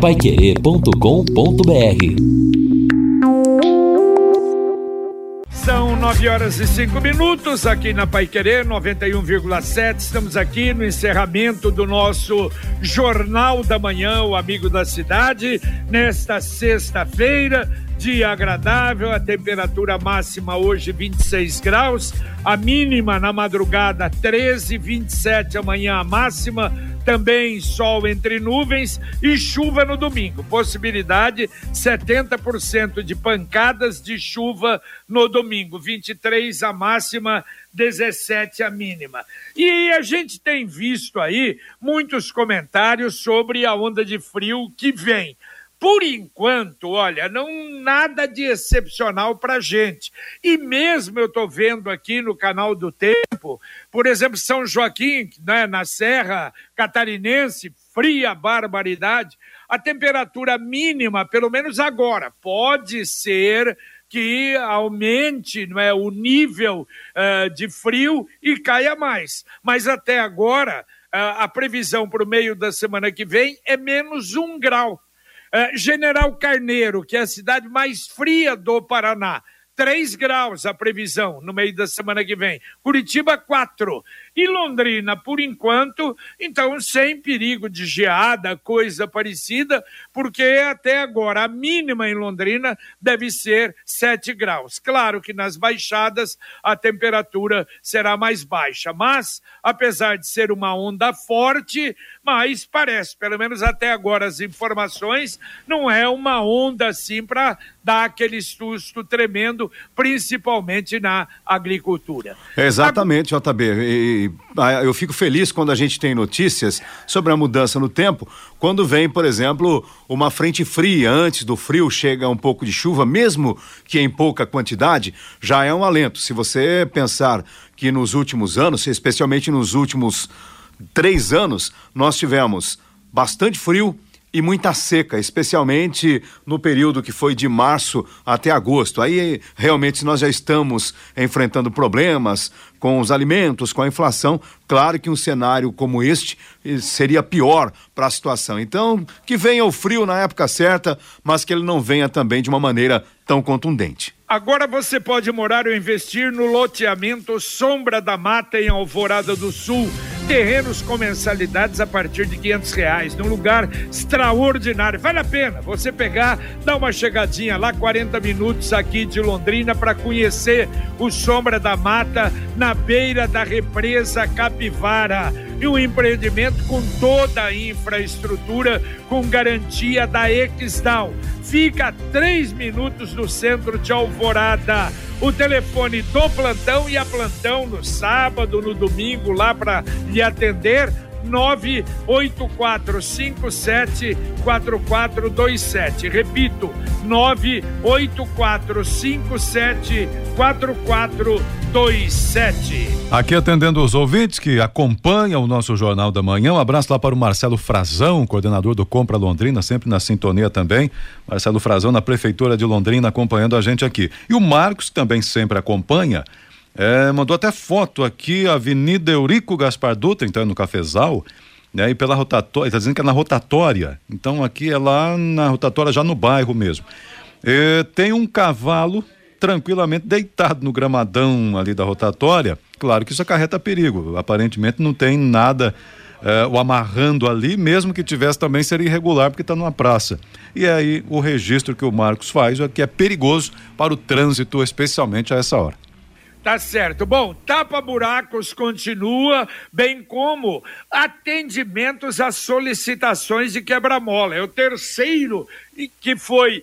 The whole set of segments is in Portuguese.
paiquerê.com.br São nove horas e cinco minutos aqui na Pai Querer 91,7. Estamos aqui no encerramento do nosso Jornal da Manhã, o Amigo da Cidade, nesta sexta-feira. Dia agradável, a temperatura máxima hoje 26 graus, a mínima na madrugada 13, 27 amanhã a máxima, também sol entre nuvens e chuva no domingo. Possibilidade 70% de pancadas de chuva no domingo, 23 a máxima, 17 a mínima. E a gente tem visto aí muitos comentários sobre a onda de frio que vem. Por enquanto, olha, não nada de excepcional para gente. E mesmo eu estou vendo aqui no canal do Tempo, por exemplo, São Joaquim, né, na Serra Catarinense, fria barbaridade. A temperatura mínima, pelo menos agora, pode ser que aumente não é, o nível uh, de frio e caia mais. Mas até agora, uh, a previsão para o meio da semana que vem é menos um grau. Uh, General Carneiro, que é a cidade mais fria do Paraná, 3 graus a previsão no meio da semana que vem. Curitiba, 4. E Londrina, por enquanto, então sem perigo de geada, coisa parecida, porque até agora a mínima em Londrina deve ser 7 graus. Claro que nas baixadas a temperatura será mais baixa, mas apesar de ser uma onda forte, mas parece, pelo menos até agora as informações, não é uma onda assim para dar aquele susto tremendo, principalmente na agricultura. Exatamente, JB. E ah, eu fico feliz quando a gente tem notícias sobre a mudança no tempo, quando vem, por exemplo, uma frente fria, antes do frio chega um pouco de chuva, mesmo que em pouca quantidade, já é um alento. Se você pensar que nos últimos anos, especialmente nos últimos três anos, nós tivemos bastante frio, e muita seca, especialmente no período que foi de março até agosto. Aí realmente nós já estamos enfrentando problemas com os alimentos, com a inflação. Claro que um cenário como este eh, seria pior para a situação. Então, que venha o frio na época certa, mas que ele não venha também de uma maneira tão contundente. Agora você pode morar ou investir no loteamento Sombra da Mata em Alvorada do Sul. Terrenos com mensalidades a partir de quinhentos reais, num lugar extraordinário. Vale a pena você pegar, dar uma chegadinha lá, 40 minutos aqui de Londrina para conhecer o Sombra da Mata na beira da represa Capivara. E um empreendimento com toda a infraestrutura com garantia da Exdal fica a três minutos do centro de Alvorada. O telefone do plantão e a plantão no sábado, no domingo, lá para lhe atender. 984574427. Repito, 984574427. Aqui atendendo os ouvintes que acompanham o nosso Jornal da Manhã. Um abraço lá para o Marcelo Frazão, coordenador do Compra Londrina, sempre na sintonia também. Marcelo Frazão, na Prefeitura de Londrina, acompanhando a gente aqui. E o Marcos, que também sempre acompanha. É, mandou até foto aqui, Avenida Eurico Gaspar Dutra, então no Cafezal, né? E pela rotatória, está dizendo que é na rotatória. Então aqui é lá na rotatória, já no bairro mesmo. É, tem um cavalo tranquilamente deitado no gramadão ali da rotatória. Claro que isso acarreta perigo. Aparentemente não tem nada é, o amarrando ali, mesmo que tivesse também seria irregular porque está numa praça. E aí o registro que o Marcos faz é que é perigoso para o trânsito, especialmente a essa hora. Tá certo. Bom, tapa-buracos continua, bem como atendimentos às solicitações de quebra-mola. É o terceiro que foi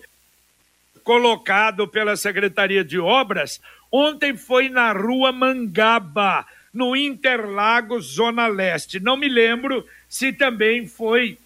colocado pela Secretaria de Obras. Ontem foi na rua Mangaba, no Interlagos, Zona Leste. Não me lembro se também foi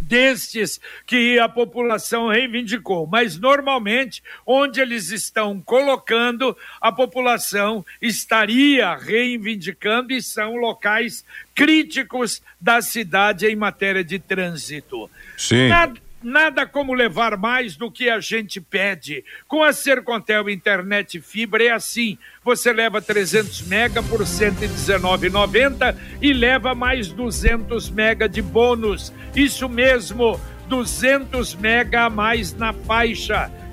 destes que a população reivindicou, mas normalmente onde eles estão colocando, a população estaria reivindicando e são locais críticos da cidade em matéria de trânsito. Sim. Nada, Nada como levar mais do que a gente pede. Com a Sercontel Internet Fibra é assim. Você leva 300 mega por R$ 119,90 e leva mais 200 mega de bônus. Isso mesmo 200 mega a mais na faixa.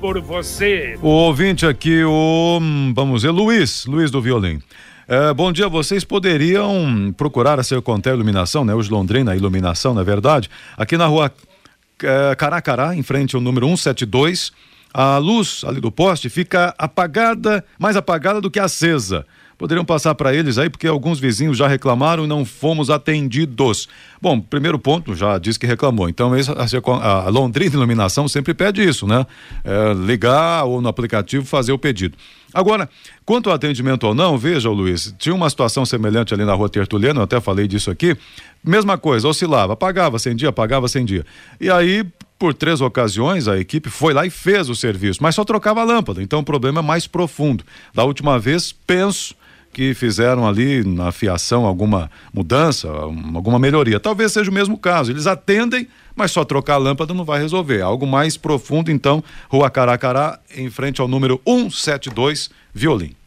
por você. O ouvinte aqui, o vamos ver, Luiz, Luiz do Violim. É, bom dia, vocês poderiam procurar a Sercontel Iluminação, né? Os Londrina Iluminação, na verdade, aqui na rua é, Caracará, em frente ao número 172, a luz ali do poste fica apagada, mais apagada do que acesa poderiam passar para eles aí, porque alguns vizinhos já reclamaram e não fomos atendidos. Bom, primeiro ponto, já disse que reclamou. Então, a, Londrina Iluminação sempre pede isso, né? É, ligar ou no aplicativo fazer o pedido. Agora, quanto ao atendimento ou não, veja, Luiz, tinha uma situação semelhante ali na rua Tertuliano, eu até falei disso aqui. Mesma coisa, oscilava, apagava, acendia, apagava, acendia. E aí, por três ocasiões, a equipe foi lá e fez o serviço, mas só trocava a lâmpada, então o problema é mais profundo. Da última vez, penso que fizeram ali na fiação alguma mudança, alguma melhoria. Talvez seja o mesmo caso. Eles atendem, mas só trocar a lâmpada não vai resolver. Algo mais profundo, então, Rua Caracará, em frente ao número 172, Violim.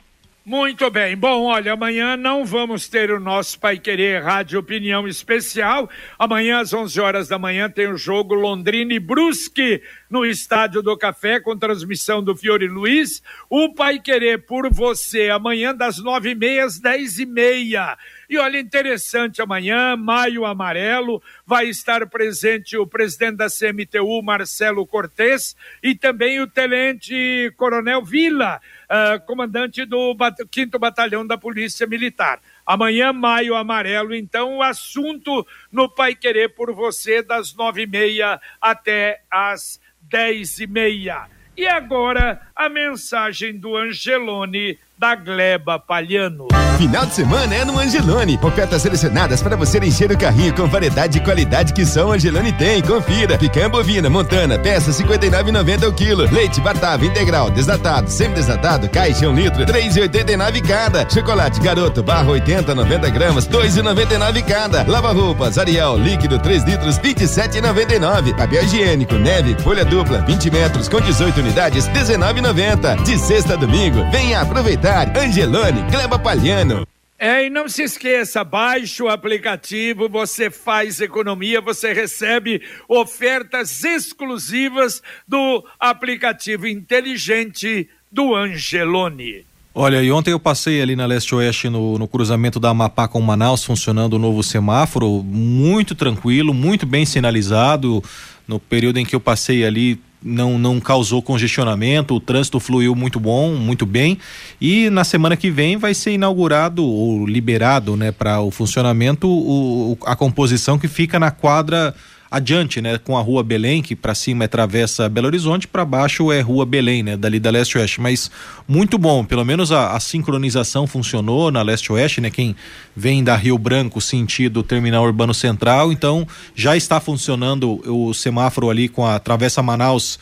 Muito bem. Bom, olha, amanhã não vamos ter o nosso Pai Querer Rádio Opinião Especial. Amanhã, às 11 horas da manhã, tem o jogo Londrina e Brusque no Estádio do Café, com transmissão do Fiore Luiz. O Pai Querer por você, amanhã, das nove e meia às dez e meia. E olha, interessante, amanhã, Maio Amarelo, vai estar presente o presidente da CMTU, Marcelo Cortes, e também o tenente Coronel Vila uh, comandante do 5 Batalhão da Polícia Militar. Amanhã, maio amarelo, então, o assunto no Pai Querer por você, das nove e meia até as dez e meia. E agora, a mensagem do Angelone da Gleba Palhano. Final de semana é no Angelone. Ofertas selecionadas para você encher o carrinho com variedade e qualidade que só o Angelone tem. Confira. Picanha bovina, montana, peça 59,90 o quilo. Leite batava integral, desnatado, semi-desnatado, caixa 1 litro, 3,89 cada. Chocolate garoto, barra 80, 90 gramas, 2,99 cada. Lava roupas, Ariel, líquido 3 litros, 27,99. Papel higiênico, neve, folha dupla, 20 metros com 18 unidades, 19,90. De sexta a domingo, venha aproveitar Angelone, Gleba Palhano. É, e não se esqueça, baixe o aplicativo, você faz economia, você recebe ofertas exclusivas do aplicativo inteligente do Angelone. Olha, e ontem eu passei ali na leste-oeste no, no, cruzamento da Amapá com Manaus, funcionando o novo semáforo, muito tranquilo, muito bem sinalizado. No período em que eu passei ali, não, não causou congestionamento, o trânsito fluiu muito bom, muito bem. E na semana que vem vai ser inaugurado ou liberado né, para o funcionamento o, a composição que fica na quadra adiante, né, com a Rua Belém, que para cima é Travessa Belo Horizonte, para baixo é Rua Belém, né, dali da Leste Oeste, mas muito bom, pelo menos a, a sincronização funcionou na Leste Oeste, né, quem vem da Rio Branco sentido Terminal Urbano Central, então já está funcionando o semáforo ali com a Travessa Manaus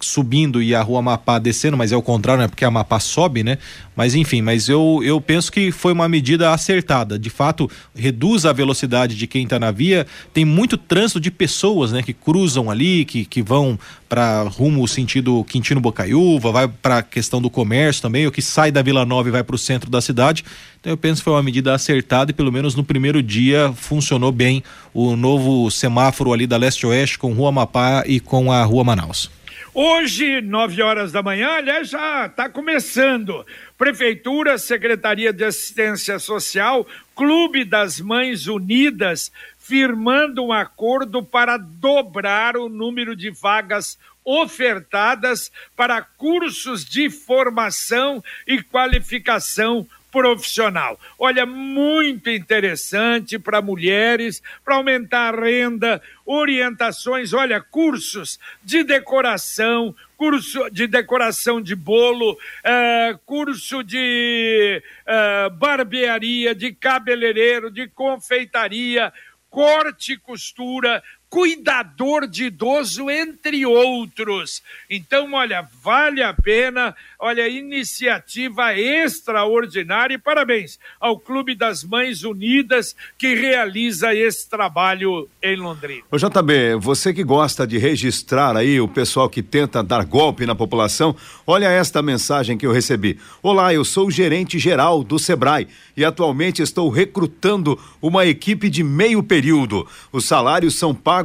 subindo e a rua Amapá descendo, mas é o contrário, né? Porque a Amapá sobe, né? Mas enfim, mas eu, eu penso que foi uma medida acertada. De fato, reduz a velocidade de quem está na via. Tem muito trânsito de pessoas, né? Que cruzam ali, que, que vão para rumo sentido Quintino Bocaiúva, vai para a questão do comércio também, o que sai da Vila Nova e vai para o centro da cidade. Então eu penso que foi uma medida acertada e pelo menos no primeiro dia funcionou bem o novo semáforo ali da Leste-Oeste com Rua Amapá e com a Rua Manaus. Hoje, nove horas da manhã, aliás, já está começando. Prefeitura, Secretaria de Assistência Social, Clube das Mães Unidas, firmando um acordo para dobrar o número de vagas ofertadas para cursos de formação e qualificação profissional. Olha, muito interessante para mulheres, para aumentar a renda, orientações, olha, cursos de decoração, curso de decoração de bolo, uh, curso de uh, barbearia, de cabeleireiro, de confeitaria, corte e costura, cuidador de idoso, entre outros. Então, olha, vale a pena, olha, iniciativa extraordinária e parabéns ao Clube das Mães Unidas que realiza esse trabalho em Londrina. Ô JB, você que gosta de registrar aí o pessoal que tenta dar golpe na população, olha esta mensagem que eu recebi. Olá, eu sou o gerente geral do Sebrae e atualmente estou recrutando uma equipe de meio período. Os salários são pagos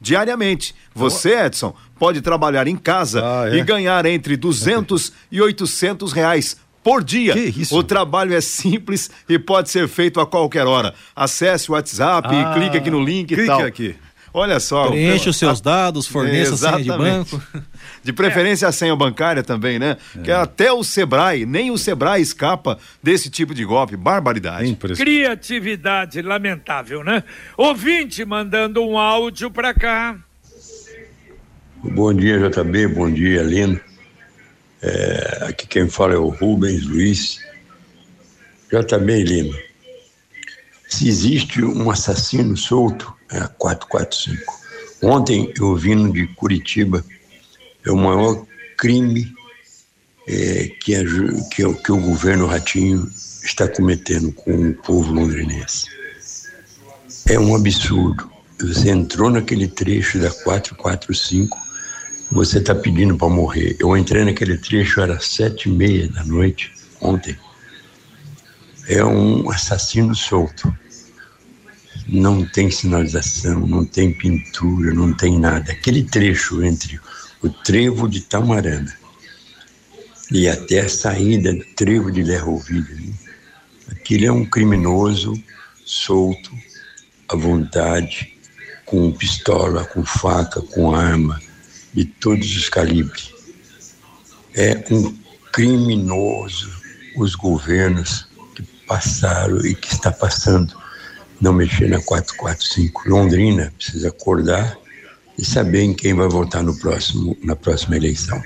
diariamente. Você, Edson, pode trabalhar em casa ah, é? e ganhar entre 200 e 800 reais por dia. O trabalho é simples e pode ser feito a qualquer hora. Acesse o WhatsApp ah, e clique aqui no link e tal. aqui. Olha só. Preencha os seus dados, forneça a senha de banco. De preferência é. a senha bancária também, né? É. Que até o Sebrae, nem o Sebrae escapa desse tipo de golpe. Barbaridade. Criatividade lamentável, né? Ouvinte mandando um áudio para cá. Bom dia, JB. Bom dia, Lino. É, aqui quem fala é o Rubens Luiz. JB Lima. Se existe um assassino solto, é a 445. Ontem eu vindo de Curitiba, é o maior crime é, que, a, que, que o governo Ratinho está cometendo com o povo londrinense. É um absurdo. Você entrou naquele trecho da 445, você está pedindo para morrer. Eu entrei naquele trecho, era sete e meia da noite, ontem. É um assassino solto não tem sinalização, não tem pintura, não tem nada. Aquele trecho entre o trevo de Tamarana e até a saída do trevo de Lerrovilha, né? aquilo é um criminoso solto, à vontade, com pistola, com faca, com arma, de todos os calibres. É um criminoso os governos que passaram e que está passando não mexer na 445. Londrina precisa acordar e saber em quem vai votar no próximo, na próxima eleição.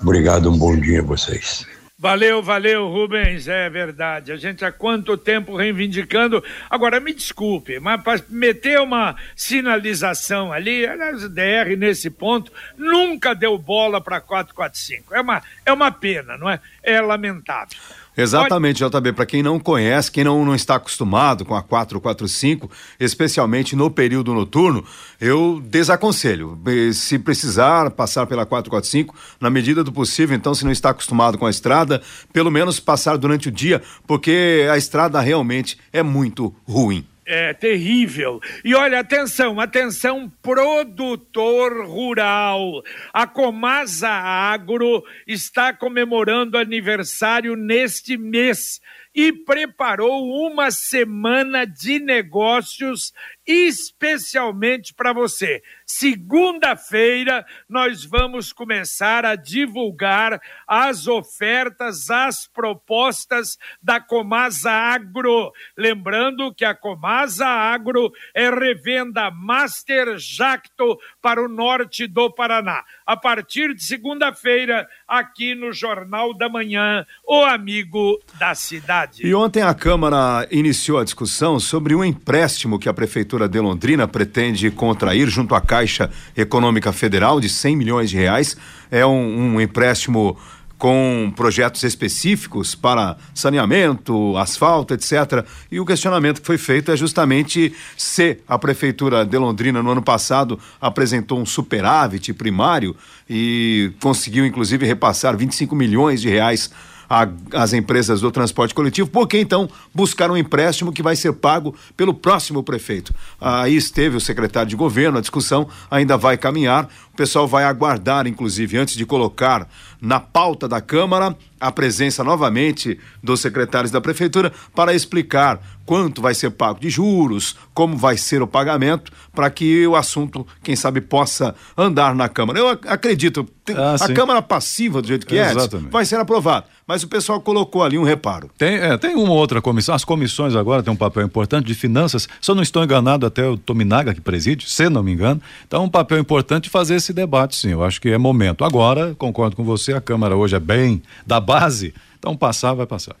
Obrigado, um bom dia a vocês. Valeu, valeu, Rubens. É verdade. A gente há quanto tempo reivindicando. Agora, me desculpe, mas para meter uma sinalização ali, aliás, DR nesse ponto, nunca deu bola para 445. É uma, é uma pena, não é? É lamentável. Exatamente, JB. Para quem não conhece, quem não, não está acostumado com a 445, especialmente no período noturno, eu desaconselho. Se precisar passar pela 445, na medida do possível, então, se não está acostumado com a estrada, pelo menos passar durante o dia, porque a estrada realmente é muito ruim. É terrível. E olha, atenção, atenção, produtor rural. A Comasa Agro está comemorando aniversário neste mês e preparou uma semana de negócios especialmente para você. Segunda-feira, nós vamos começar a divulgar as ofertas, as propostas da Comasa Agro. Lembrando que a Comasa Agro é revenda Master Jacto para o norte do Paraná. A partir de segunda-feira, aqui no Jornal da Manhã, o amigo da cidade. E ontem a Câmara iniciou a discussão sobre um empréstimo que a Prefeitura Prefeitura de Londrina pretende contrair junto à Caixa Econômica Federal de 100 milhões de reais. É um, um empréstimo com projetos específicos para saneamento, asfalto, etc. E o questionamento que foi feito é justamente se a Prefeitura de Londrina, no ano passado, apresentou um superávit primário e conseguiu, inclusive, repassar 25 milhões de reais a, as empresas do transporte coletivo, porque então buscar um empréstimo que vai ser pago pelo próximo prefeito. Aí esteve o secretário de governo, a discussão ainda vai caminhar. O pessoal vai aguardar, inclusive, antes de colocar na pauta da Câmara a presença novamente dos secretários da Prefeitura para explicar quanto vai ser pago de juros, como vai ser o pagamento, para que o assunto, quem sabe, possa andar na Câmara. Eu acredito, ah, a Câmara passiva, do jeito que é, vai ser aprovada. Mas o pessoal colocou ali um reparo. Tem, é, tem uma outra comissão, as comissões agora têm um papel importante de finanças, se eu não estou enganado, até o Tominaga que preside, se não me engano, então um papel importante de fazer esse debate, sim, eu acho que é momento. Agora, concordo com você, a Câmara hoje é bem da base, então passar, vai passar.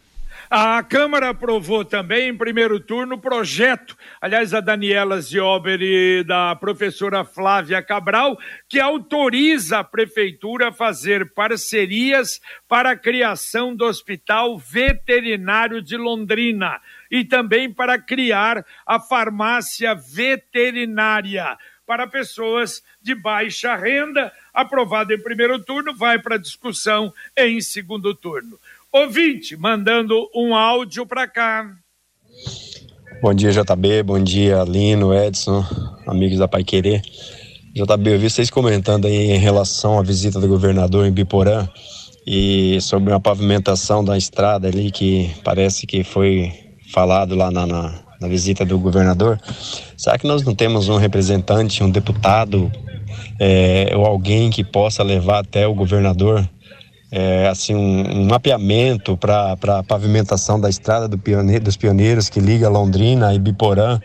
A Câmara aprovou também, em primeiro turno, o projeto, aliás, a Daniela Ziober e da professora Flávia Cabral, que autoriza a Prefeitura a fazer parcerias para a criação do Hospital Veterinário de Londrina e também para criar a farmácia veterinária para pessoas de baixa renda. Aprovado em primeiro turno, vai para discussão em segundo turno. Ouvinte, mandando um áudio para cá. Bom dia, JB. Bom dia, Lino, Edson, amigos da Pai Querer. JB, eu vi vocês comentando aí em relação à visita do governador em Biporã e sobre uma pavimentação da estrada ali que parece que foi falado lá na, na, na visita do governador. Será que nós não temos um representante, um deputado é, ou alguém que possa levar até o governador é, assim, um, um mapeamento para a pavimentação da estrada do pioneiro, dos pioneiros que liga Londrina e Biporã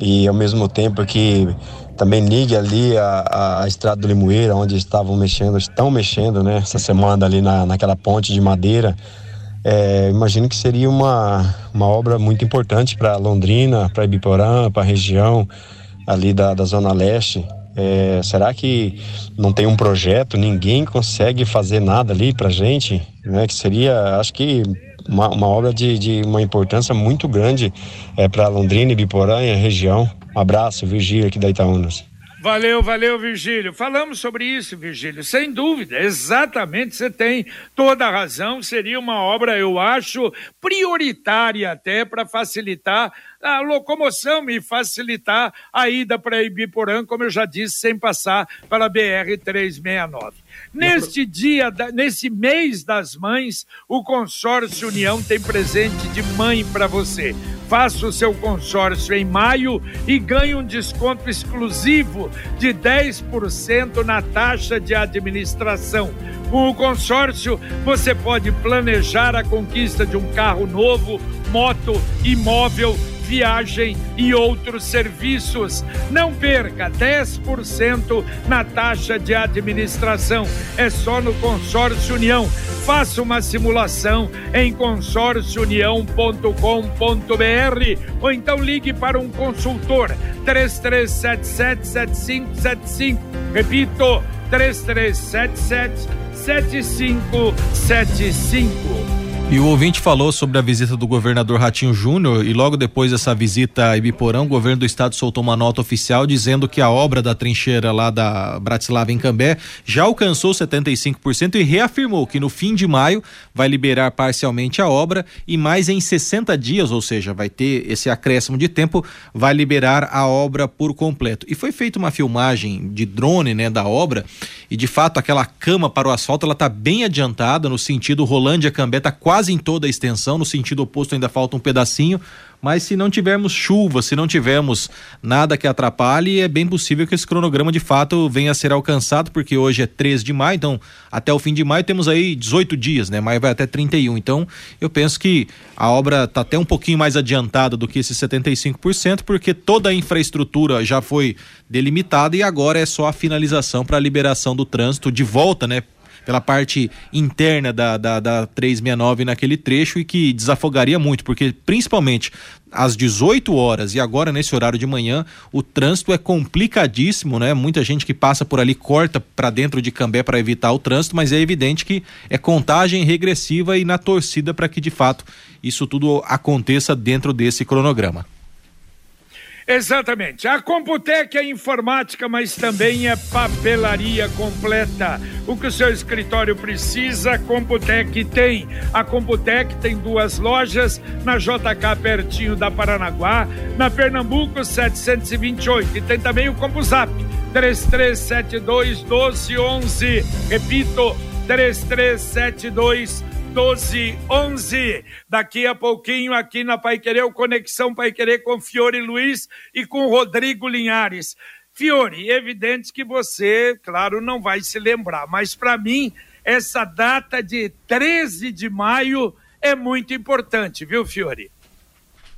e ao mesmo tempo que também liga ali a, a, estrada do Limoeiro, onde estavam mexendo, estão mexendo, né, essa semana ali na, naquela ponte de madeira. É, imagino que seria uma, uma obra muito importante para Londrina, para Ibiporã, para a região ali da, da Zona Leste. É, será que não tem um projeto, ninguém consegue fazer nada ali para gente? Né? Que seria, acho que, uma, uma obra de, de, uma importância muito grande é, para Londrina e Biporã e a região. Um abraço, Virgílio, aqui da Itaúnas. Valeu, valeu, Virgílio. Falamos sobre isso, Virgílio, sem dúvida. Exatamente, você tem toda a razão. Seria uma obra, eu acho, prioritária até para facilitar a locomoção e facilitar a ida para Ibiporã, como eu já disse, sem passar pela BR 369. Neste dia, nesse mês das mães, o consórcio União tem presente de mãe para você. Faça o seu consórcio em maio e ganhe um desconto exclusivo de 10% na taxa de administração. Com o consórcio, você pode planejar a conquista de um carro novo, moto, imóvel viagem e outros serviços. Não perca 10% na taxa de administração. É só no Consórcio União. Faça uma simulação em consórciounião.com.br ou então ligue para um consultor 33777575. Repito, 3377 7575. E o ouvinte falou sobre a visita do governador Ratinho Júnior e logo depois dessa visita a Ibiporão, o governo do estado soltou uma nota oficial dizendo que a obra da trincheira lá da Bratislava em Cambé já alcançou 75% e reafirmou que no fim de maio vai liberar parcialmente a obra e mais em 60 dias, ou seja, vai ter esse acréscimo de tempo, vai liberar a obra por completo. E foi feita uma filmagem de drone, né, da obra e de fato aquela cama para o asfalto ela tá bem adiantada no sentido Rolândia Cambé tá quase quase em toda a extensão, no sentido oposto ainda falta um pedacinho, mas se não tivermos chuva, se não tivermos nada que atrapalhe, é bem possível que esse cronograma de fato venha a ser alcançado, porque hoje é 3 de maio, então até o fim de maio temos aí 18 dias, né? Maio vai até 31. Então, eu penso que a obra está até um pouquinho mais adiantada do que esses 75%, porque toda a infraestrutura já foi delimitada e agora é só a finalização para a liberação do trânsito de volta, né? Pela parte interna da, da, da 369 naquele trecho e que desafogaria muito, porque principalmente às 18 horas e agora nesse horário de manhã, o trânsito é complicadíssimo, né? Muita gente que passa por ali corta para dentro de Cambé para evitar o trânsito, mas é evidente que é contagem regressiva e na torcida para que de fato isso tudo aconteça dentro desse cronograma. Exatamente. A Computec é informática, mas também é papelaria completa. O que o seu escritório precisa, a Computec tem. A Computec tem duas lojas, na JK pertinho da Paranaguá, na Pernambuco 728 e tem também o CompuZap 3372 1211. Repito, 3372 12 11. Daqui a pouquinho, aqui na Pai Querer, o Conexão Pai Querer com Fiore Luiz e com Rodrigo Linhares. Fiore, evidente que você, claro, não vai se lembrar, mas para mim, essa data de 13 de maio é muito importante, viu, Fiore?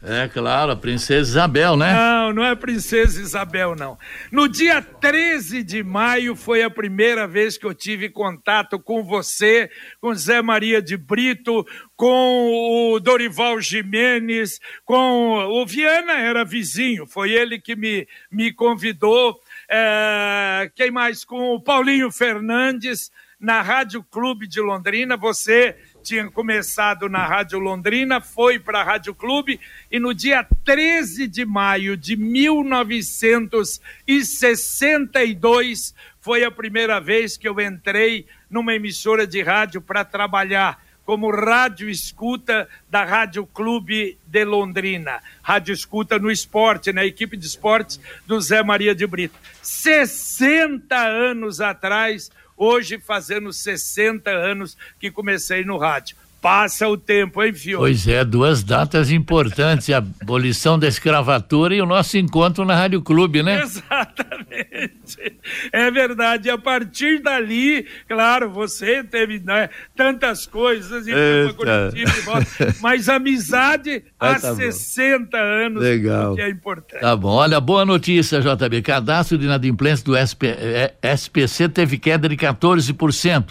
É claro, a princesa Isabel, né? Não, não é a princesa Isabel, não. No dia 13 de maio foi a primeira vez que eu tive contato com você, com Zé Maria de Brito, com o Dorival Jimenez, com o Viana era vizinho, foi ele que me, me convidou. É, quem mais? Com o Paulinho Fernandes na Rádio Clube de Londrina. Você tinha começado na Rádio Londrina, foi para a Rádio Clube e no dia 13 de maio de 1962 foi a primeira vez que eu entrei numa emissora de rádio para trabalhar como rádio escuta da Rádio Clube de Londrina. Rádio escuta no esporte, na equipe de esportes do Zé Maria de Brito. 60 anos atrás, hoje fazendo 60 anos que comecei no rádio. Passa o tempo, hein, Fio? Pois é, duas datas importantes, a abolição da escravatura e o nosso encontro na Rádio Clube, né? Exatamente. É verdade. A partir dali, claro, você teve né, tantas coisas, e Curitiba, mas amizade há tá 60 bom. anos, Legal. que é importante. Tá bom. Olha, boa notícia, JB. Cadastro de inadimplência do SP, SPC teve queda de 14%.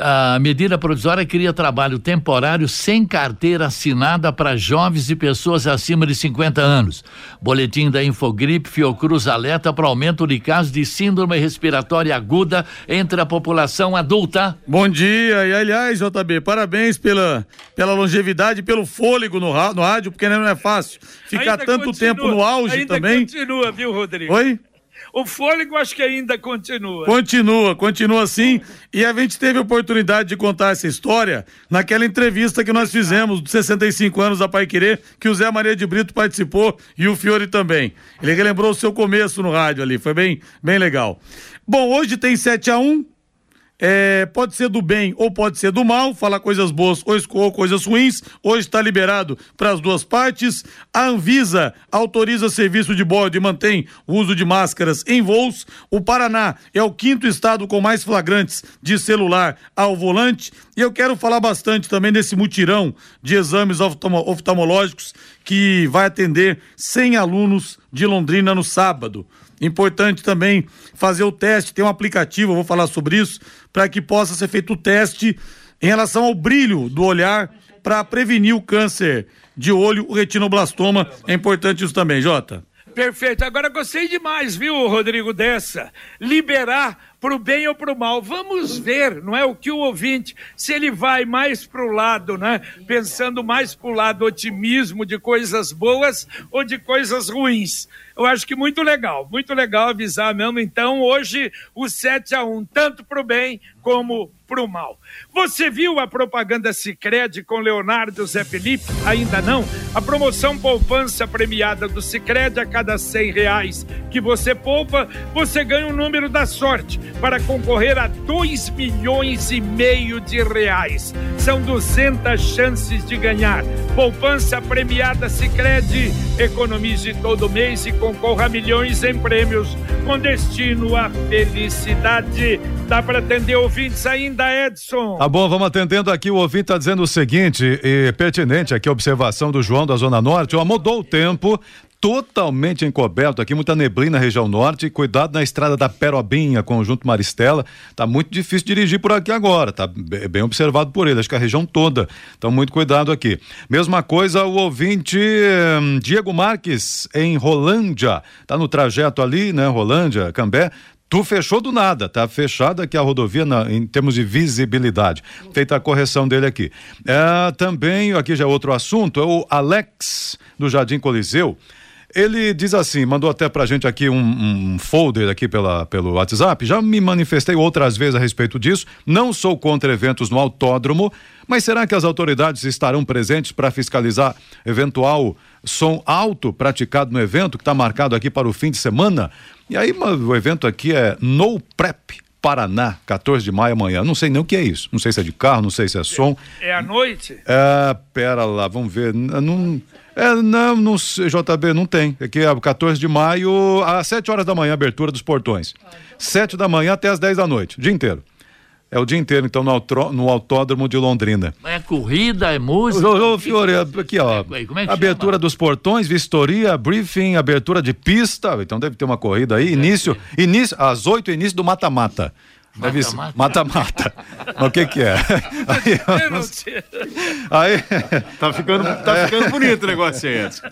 A medida provisória cria trabalho temporário sem carteira assinada para jovens e pessoas acima de 50 anos. Boletim da Infogripe Fiocruz alerta para aumento de casos de síndrome respiratória aguda entre a população adulta. Bom dia, e aliás, JB, parabéns pela, pela longevidade, pelo fôlego no, no rádio, porque não é fácil ficar ainda tanto continua, tempo no auge ainda também. Continua, viu, Rodrigo? Oi? O fôlego acho que ainda continua. Continua, continua assim. E a gente teve a oportunidade de contar essa história naquela entrevista que nós fizemos dos 65 anos da Pai Querer, que o Zé Maria de Brito participou e o Fiore também. Ele relembrou o seu começo no rádio ali, foi bem, bem legal. Bom, hoje tem 7 a 1 é, pode ser do bem ou pode ser do mal, falar coisas boas ou coisas ruins. Hoje está liberado para as duas partes. A Anvisa autoriza serviço de bordo e mantém o uso de máscaras em voos. O Paraná é o quinto estado com mais flagrantes de celular ao volante. E eu quero falar bastante também desse mutirão de exames oftalmológicos que vai atender 100 alunos de Londrina no sábado. Importante também fazer o teste, tem um aplicativo, eu vou falar sobre isso, para que possa ser feito o teste em relação ao brilho do olhar para prevenir o câncer de olho, o retinoblastoma. É importante isso também, Jota. Perfeito. Agora gostei demais, viu, Rodrigo, dessa. Liberar para o bem ou para o mal. Vamos ver, não é o que o ouvinte, se ele vai mais para o lado, né? Pensando mais para o lado otimismo de coisas boas ou de coisas ruins. Eu acho que muito legal, muito legal avisar mesmo. Então, hoje, o 7 a 1 tanto para o bem como para o mal. Você viu a propaganda Sicredi com Leonardo Zé Felipe? Ainda não? A promoção poupança premiada do Sicredi a cada cem reais que você poupa, você ganha o um número da sorte para concorrer a dois milhões e meio de reais. São 200 chances de ganhar. Poupança premiada Sicredi, economize todo mês e concorra a milhões em prêmios com destino à felicidade. Dá para atender ouvintes ainda, Edson? Tá bom, vamos atendendo aqui. O ouvinte está dizendo o seguinte, e pertinente aqui a observação do João da Zona Norte. Ó, mudou o tempo, totalmente encoberto aqui, muita neblina na região norte. Cuidado na estrada da Perobinha, conjunto Maristela. Tá muito difícil dirigir por aqui agora, tá bem observado por ele, acho que a região toda. Então, muito cuidado aqui. Mesma coisa o ouvinte hum, Diego Marques, em Rolândia. Tá no trajeto ali, né? Rolândia, Cambé. Tu fechou do nada, tá fechada aqui a rodovia na, em termos de visibilidade. Feita a correção dele aqui. É, também, aqui já é outro assunto, é o Alex do Jardim Coliseu. Ele diz assim, mandou até pra gente aqui um, um, folder aqui pela, pelo WhatsApp. Já me manifestei outras vezes a respeito disso. Não sou contra eventos no autódromo, mas será que as autoridades estarão presentes para fiscalizar eventual som alto praticado no evento que está marcado aqui para o fim de semana? E aí o evento aqui é No Prep. Paraná, 14 de maio amanhã. Não sei nem o que é isso. Não sei se é de carro, não sei se é som. É, é à noite? É, pera lá, vamos ver. Não, é, não, não, JB, não tem. Aqui é 14 de maio, às 7 horas da manhã, abertura dos portões. 7 da manhã até às 10 da noite, dia inteiro. É o dia inteiro, então, no, autódromo de Londrina. É corrida, é música. Ô, ô Fiore, aqui, ó. É, como é que abertura chama? dos portões, vistoria, briefing, abertura de pista. Então deve ter uma corrida aí. Início, início, às oito, início do mata-mata. Mata-mata. Mas o que que é? Aí, Eu não sei. aí, Tá ficando, tá ficando bonito o negócio aí, Edson.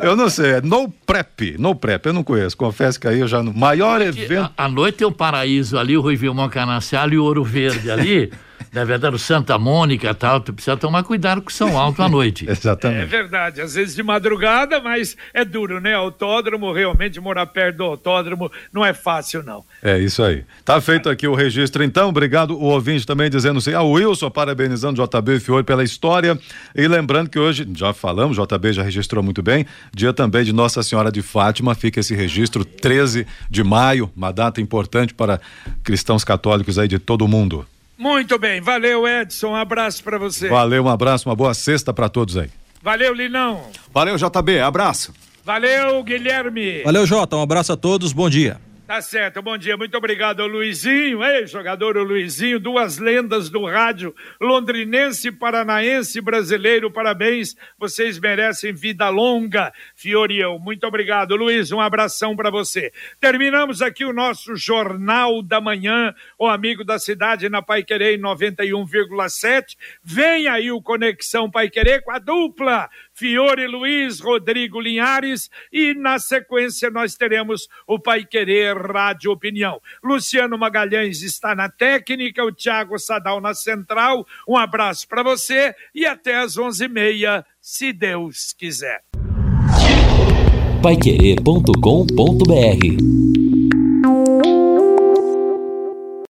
eu não sei, é no prep, no prep, eu não conheço. Confesso que aí eu já não. Maior evento. À noite tem o Paraíso ali, o Rui Vilmão Canacial e o Ouro Verde ali. Na verdade, o Santa Mônica e tal. Tu precisa tomar cuidado com São Alto à noite. É Exatamente. verdade, às vezes de madrugada, mas é duro, né? Autódromo, realmente morar perto do autódromo não é fácil, não. É isso aí. Tá feito aqui o registro, então. Obrigado. O ouvinte também dizendo assim. Ah, o Wilson parabenizando JB e Fiore pela história. E lembrando que hoje, já falamos, JB já registrou muito bem. Dia também de Nossa Senhora de Fátima. Fica esse registro, 13 de maio, uma data importante para cristãos católicos aí de todo o mundo. Muito bem, valeu Edson, um abraço pra você. Valeu, um abraço, uma boa sexta para todos aí. Valeu Linão, Valeu, JB. Abraço. valeu Guilherme. Valeu, Jota. Um abraço a todos. Bom dia. Tá certo, bom dia, muito obrigado ao Luizinho, ei, jogador o Luizinho, duas lendas do rádio londrinense, paranaense, brasileiro, parabéns, vocês merecem vida longa, Fiorião, muito obrigado, Luiz, um abração para você. Terminamos aqui o nosso Jornal da Manhã, o amigo da cidade na Pai Querer 91,7, vem aí o Conexão Pai Querer com a dupla, Fiore Luiz, Rodrigo Linhares e na sequência nós teremos o Pai Querer Rádio Opinião. Luciano Magalhães está na técnica, o Thiago Sadal na central. Um abraço para você e até às onze e meia, se Deus quiser. Paiquerê.com.br